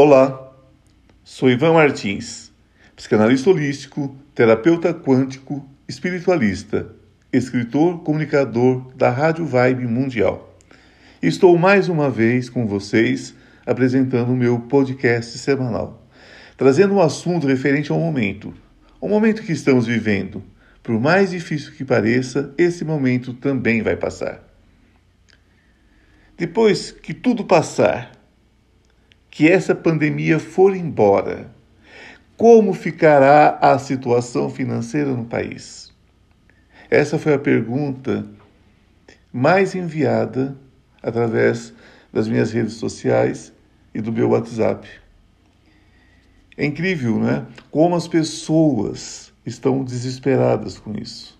Olá, sou Ivan Martins, psicanalista holístico, terapeuta quântico, espiritualista, escritor, comunicador da Rádio Vibe Mundial. Estou mais uma vez com vocês apresentando o meu podcast semanal, trazendo um assunto referente ao momento, o momento que estamos vivendo. Por mais difícil que pareça, esse momento também vai passar. Depois que tudo passar, que essa pandemia for embora, como ficará a situação financeira no país? Essa foi a pergunta mais enviada através das minhas redes sociais e do meu WhatsApp. É incrível, né? Como as pessoas estão desesperadas com isso.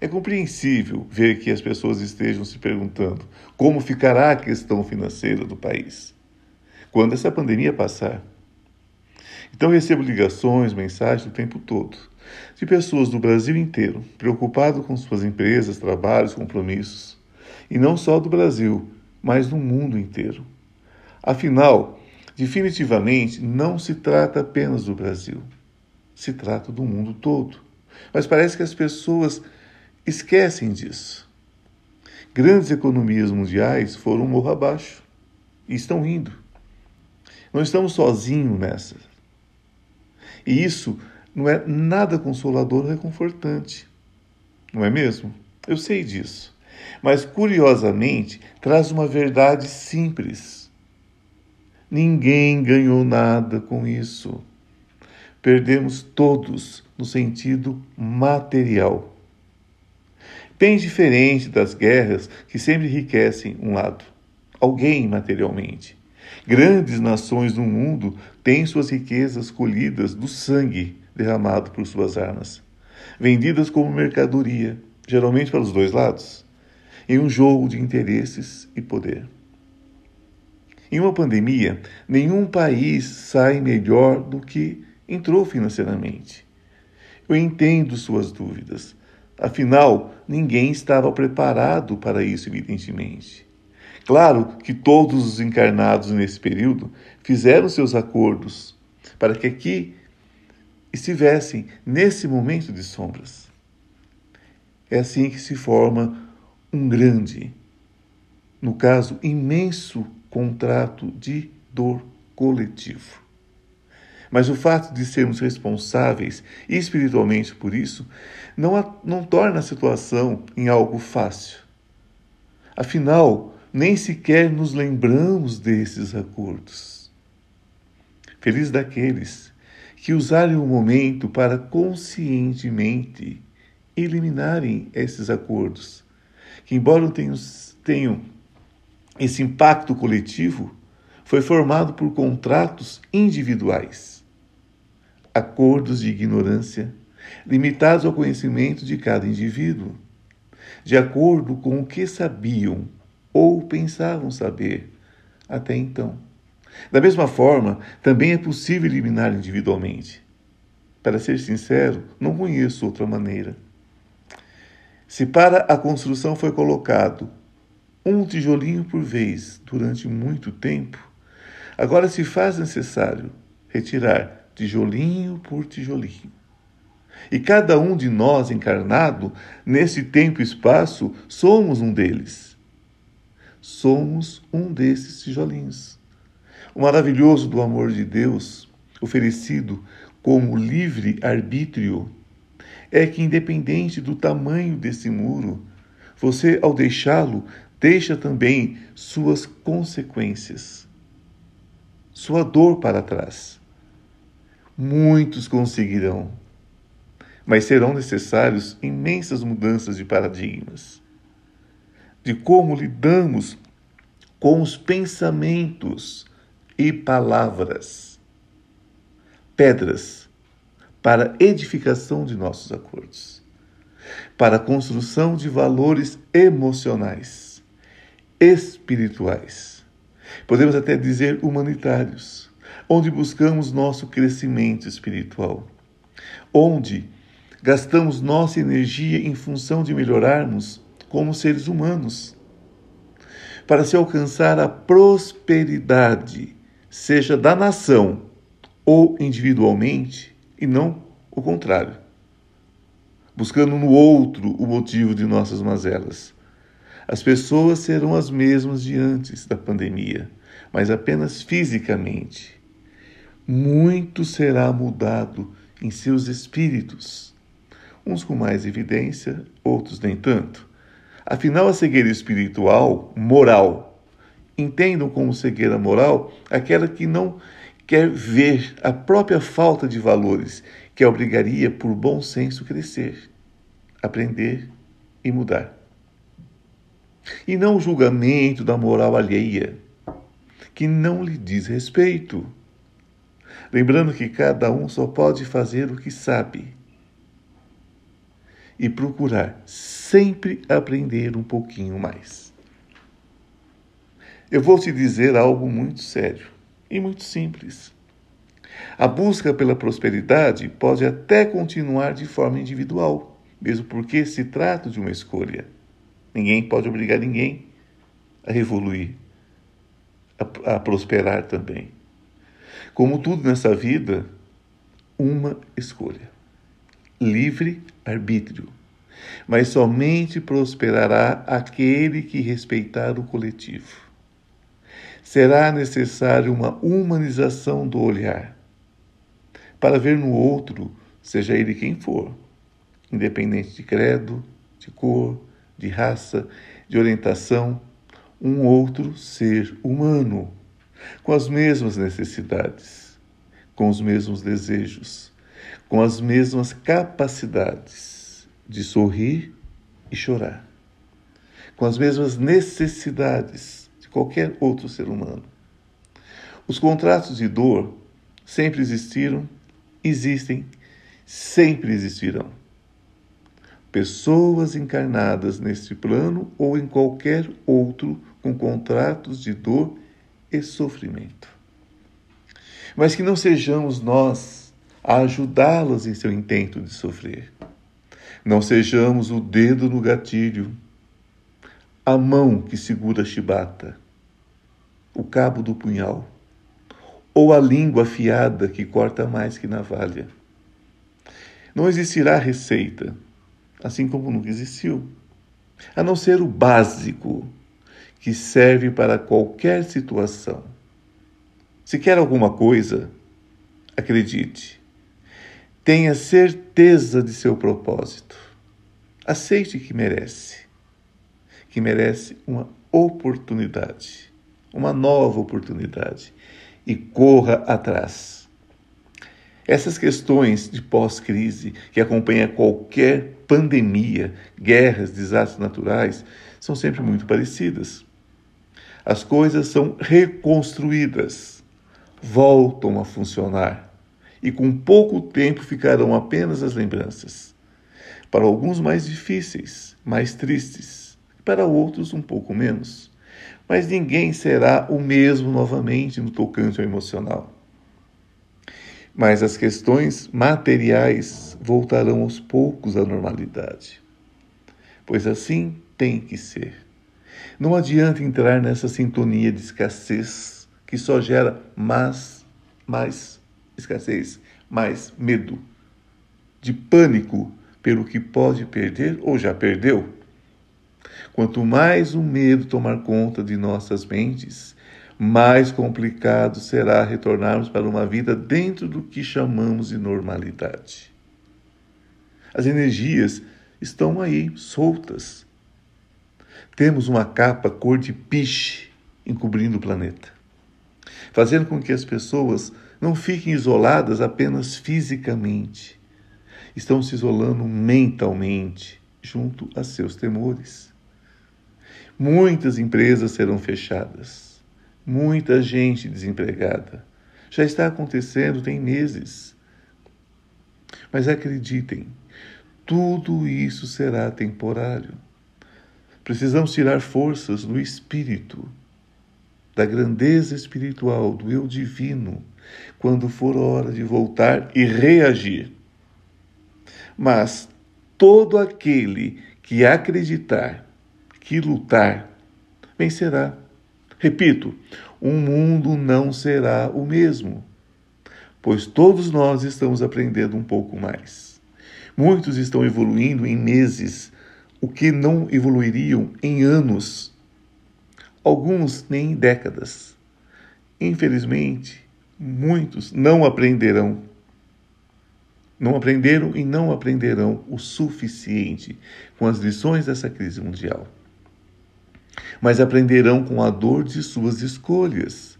É compreensível ver que as pessoas estejam se perguntando como ficará a questão financeira do país quando essa pandemia passar. Então recebo ligações, mensagens o tempo todo de pessoas do Brasil inteiro preocupadas com suas empresas, trabalhos, compromissos. E não só do Brasil, mas do mundo inteiro. Afinal, definitivamente não se trata apenas do Brasil. Se trata do mundo todo. Mas parece que as pessoas esquecem disso. Grandes economias mundiais foram morro abaixo e estão indo. Não estamos sozinhos nessa. E isso não é nada consolador ou reconfortante. Não é mesmo? Eu sei disso. Mas, curiosamente, traz uma verdade simples. Ninguém ganhou nada com isso. Perdemos todos no sentido material. Bem diferente das guerras que sempre enriquecem um lado, alguém materialmente. Grandes nações no mundo têm suas riquezas colhidas do sangue derramado por suas armas, vendidas como mercadoria, geralmente para os dois lados, em um jogo de interesses e poder. Em uma pandemia, nenhum país sai melhor do que entrou financeiramente. Eu entendo suas dúvidas. Afinal, ninguém estava preparado para isso, evidentemente. Claro que todos os encarnados nesse período fizeram seus acordos para que aqui estivessem nesse momento de sombras. É assim que se forma um grande, no caso, imenso contrato de dor coletivo. Mas o fato de sermos responsáveis espiritualmente por isso não, não torna a situação em algo fácil. Afinal, nem sequer nos lembramos desses acordos. Feliz daqueles que usarem o momento para conscientemente eliminarem esses acordos, que, embora tenham, tenham esse impacto coletivo, foi formado por contratos individuais, acordos de ignorância, limitados ao conhecimento de cada indivíduo, de acordo com o que sabiam ou pensavam saber até então. Da mesma forma, também é possível eliminar individualmente. Para ser sincero, não conheço outra maneira. Se para a construção foi colocado um tijolinho por vez durante muito tempo, agora se faz necessário retirar tijolinho por tijolinho. E cada um de nós encarnado, nesse tempo e espaço, somos um deles. Somos um desses tijolinhos. O maravilhoso do amor de Deus, oferecido como livre arbítrio, é que, independente do tamanho desse muro, você, ao deixá-lo, deixa também suas consequências, sua dor para trás. Muitos conseguirão, mas serão necessárias imensas mudanças de paradigmas, de como lidamos com os pensamentos e palavras, pedras para edificação de nossos acordos, para construção de valores emocionais, espirituais, podemos até dizer humanitários, onde buscamos nosso crescimento espiritual, onde gastamos nossa energia em função de melhorarmos como seres humanos, para se alcançar a prosperidade seja da nação ou individualmente e não o contrário, buscando no outro o motivo de nossas mazelas. As pessoas serão as mesmas de antes da pandemia, mas apenas fisicamente. Muito será mudado em seus espíritos, uns com mais evidência, outros nem tanto. Afinal, a cegueira espiritual, moral, entendam como cegueira moral aquela que não quer ver a própria falta de valores que a obrigaria por bom senso crescer, aprender e mudar. E não o julgamento da moral alheia, que não lhe diz respeito lembrando que cada um só pode fazer o que sabe e procurar sempre aprender um pouquinho mais. Eu vou te dizer algo muito sério e muito simples. A busca pela prosperidade pode até continuar de forma individual, mesmo porque se trata de uma escolha. Ninguém pode obrigar ninguém a evoluir, a, a prosperar também. Como tudo nessa vida, uma escolha. Livre arbítrio. Mas somente prosperará aquele que respeitar o coletivo. Será necessário uma humanização do olhar para ver no outro, seja ele quem for, independente de credo, de cor, de raça, de orientação, um outro ser humano com as mesmas necessidades, com os mesmos desejos, com as mesmas capacidades de sorrir e chorar, com as mesmas necessidades de qualquer outro ser humano. Os contratos de dor sempre existiram, existem, sempre existirão. Pessoas encarnadas neste plano ou em qualquer outro com contratos de dor e sofrimento. Mas que não sejamos nós a ajudá-las em seu intento de sofrer. Não sejamos o dedo no gatilho, a mão que segura a chibata, o cabo do punhal, ou a língua afiada que corta mais que navalha. Não existirá receita, assim como nunca existiu, a não ser o básico que serve para qualquer situação. Se quer alguma coisa, acredite. Tenha certeza de seu propósito. Aceite que merece. Que merece uma oportunidade, uma nova oportunidade. E corra atrás. Essas questões de pós-crise que acompanham qualquer pandemia, guerras, desastres naturais, são sempre muito parecidas. As coisas são reconstruídas, voltam a funcionar e com pouco tempo ficarão apenas as lembranças. Para alguns mais difíceis, mais tristes, para outros um pouco menos. Mas ninguém será o mesmo novamente no tocante ao emocional. Mas as questões materiais voltarão aos poucos à normalidade. Pois assim tem que ser. Não adianta entrar nessa sintonia de escassez que só gera mais, mais escassez, mais medo, de pânico pelo que pode perder ou já perdeu. Quanto mais o medo tomar conta de nossas mentes, mais complicado será retornarmos para uma vida dentro do que chamamos de normalidade. As energias estão aí, soltas, temos uma capa cor de piche encobrindo o planeta, fazendo com que as pessoas não fiquem isoladas apenas fisicamente, estão se isolando mentalmente junto a seus temores. Muitas empresas serão fechadas, muita gente desempregada. Já está acontecendo tem meses. Mas acreditem, tudo isso será temporário. Precisamos tirar forças do espírito, da grandeza espiritual, do eu divino, quando for hora de voltar e reagir. Mas todo aquele que acreditar, que lutar, vencerá. Repito, o mundo não será o mesmo, pois todos nós estamos aprendendo um pouco mais. Muitos estão evoluindo em meses, o que não evoluiriam em anos, alguns nem em décadas. Infelizmente, muitos não aprenderão. Não aprenderam e não aprenderão o suficiente com as lições dessa crise mundial. Mas aprenderão com a dor de suas escolhas,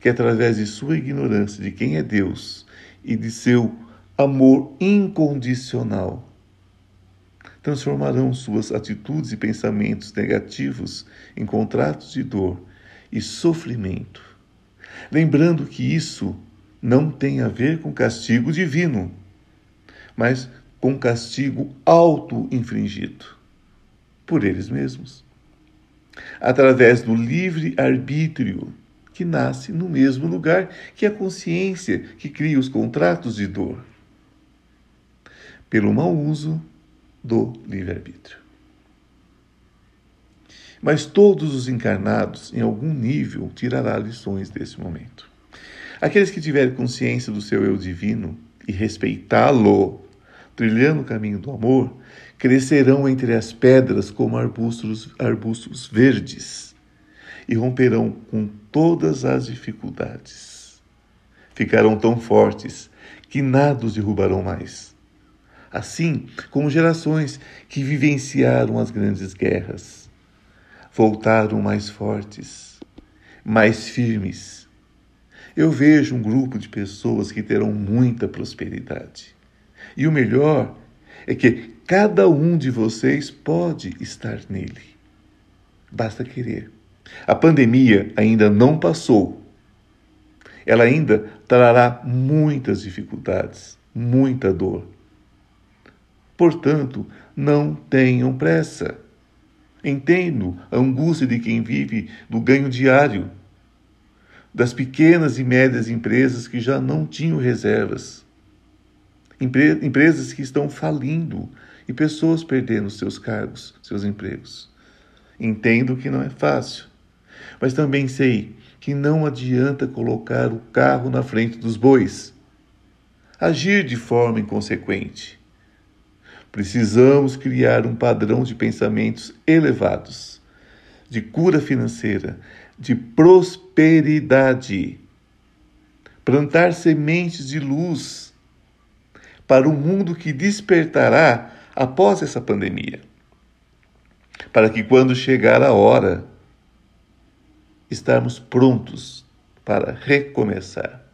que através de sua ignorância de quem é Deus e de seu amor incondicional, transformarão suas atitudes e pensamentos negativos em contratos de dor e sofrimento lembrando que isso não tem a ver com castigo divino, mas com castigo auto-infringido por eles mesmos, através do livre arbítrio que nasce no mesmo lugar que a consciência que cria os contratos de dor, pelo mau uso do livre-arbítrio. Mas todos os encarnados, em algum nível, tirará lições desse momento. Aqueles que tiverem consciência do seu eu divino e respeitá-lo, trilhando o caminho do amor, crescerão entre as pedras como arbustos, arbustos verdes e romperão com todas as dificuldades. Ficarão tão fortes que nada os derrubarão mais. Assim como gerações que vivenciaram as grandes guerras voltaram mais fortes, mais firmes. Eu vejo um grupo de pessoas que terão muita prosperidade. E o melhor é que cada um de vocês pode estar nele. Basta querer. A pandemia ainda não passou. Ela ainda trará muitas dificuldades, muita dor. Portanto, não tenham pressa. Entendo a angústia de quem vive do ganho diário, das pequenas e médias empresas que já não tinham reservas, Empre empresas que estão falindo e pessoas perdendo seus cargos, seus empregos. Entendo que não é fácil, mas também sei que não adianta colocar o carro na frente dos bois, agir de forma inconsequente Precisamos criar um padrão de pensamentos elevados, de cura financeira, de prosperidade. Plantar sementes de luz para o mundo que despertará após essa pandemia. Para que quando chegar a hora, estarmos prontos para recomeçar.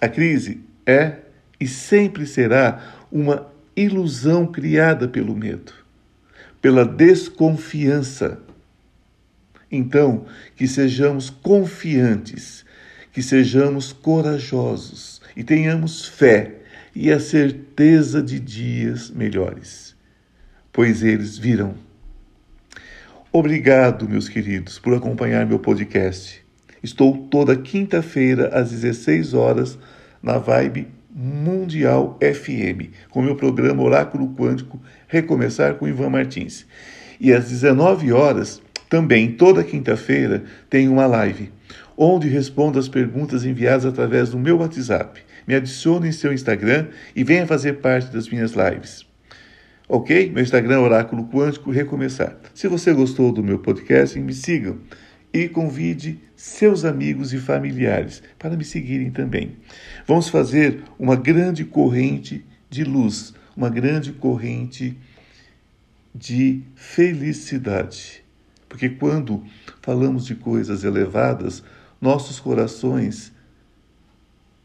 A crise é e sempre será uma ilusão criada pelo medo, pela desconfiança. Então, que sejamos confiantes, que sejamos corajosos e tenhamos fé e a certeza de dias melhores, pois eles virão. Obrigado, meus queridos, por acompanhar meu podcast. Estou toda quinta-feira às 16 horas na Vibe Mundial FM, com meu programa Oráculo Quântico Recomeçar com Ivan Martins. E às 19 horas, também toda quinta-feira, tem uma live, onde respondo as perguntas enviadas através do meu WhatsApp. Me adicione em seu Instagram e venha fazer parte das minhas lives. Ok? Meu Instagram é Oráculo Quântico Recomeçar. Se você gostou do meu podcast, me sigam e convide seus amigos e familiares para me seguirem também. Vamos fazer uma grande corrente de luz, uma grande corrente de felicidade. Porque quando falamos de coisas elevadas, nossos corações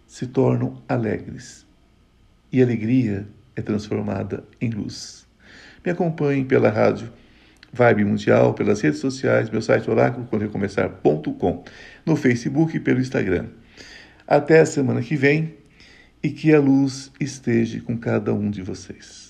se tornam alegres. E alegria é transformada em luz. Me acompanhem pela rádio Vibe Mundial, pelas redes sociais, meu site oráculo.recomeçar.com, no Facebook e pelo Instagram. Até a semana que vem e que a luz esteja com cada um de vocês.